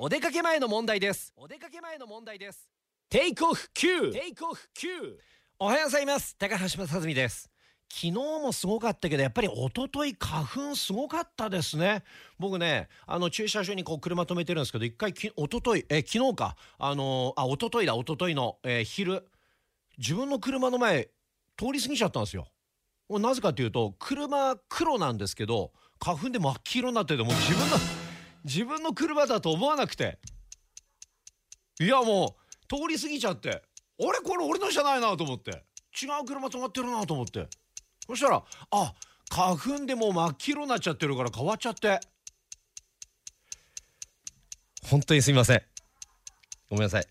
お出かけ前の問題です。お出かけ前の問題です。テイクオフ9テイクオフ9おはようございます。高橋正澄です。昨日もすごかったけどやっぱり一昨日花粉すごかったですね。僕ねあの駐車場にこう車止めてるんですけど一回き一昨日え昨日か。あのー、あ一昨日だ一昨日の、えー、昼。自分の車の前通り過ぎちゃったんですよ。なぜかというと車黒なんですけど花粉で真っ黄色になっててもう自分の自分の車だと思わなくて。いやもう通り過ぎちゃって。あれ？これ俺のじゃないなと思って。違う車止まってるなと思って。そしたらあ花粉でもう真っ黄色になっちゃってるから変わっちゃって。本当にすみません。ごめんなさい。